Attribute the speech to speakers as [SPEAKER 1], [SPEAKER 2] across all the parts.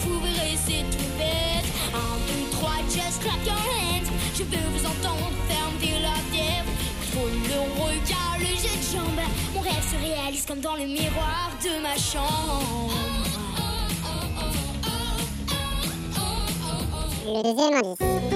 [SPEAKER 1] Vous verrez, c'est tout bête. Un, deux, trois, just clap your hands. Je veux vous entendre, fermez la tête. Faut le regard, le jeu de jambes. Mon rêve se réalise comme dans le miroir de ma chambre.
[SPEAKER 2] Le.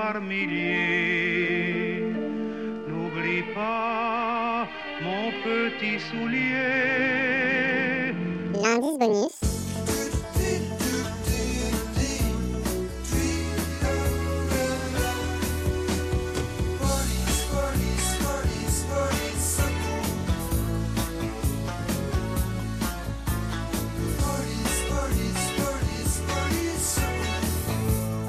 [SPEAKER 3] par milliers, n'oublie pas mon petit soulier.
[SPEAKER 2] L'indice bonus.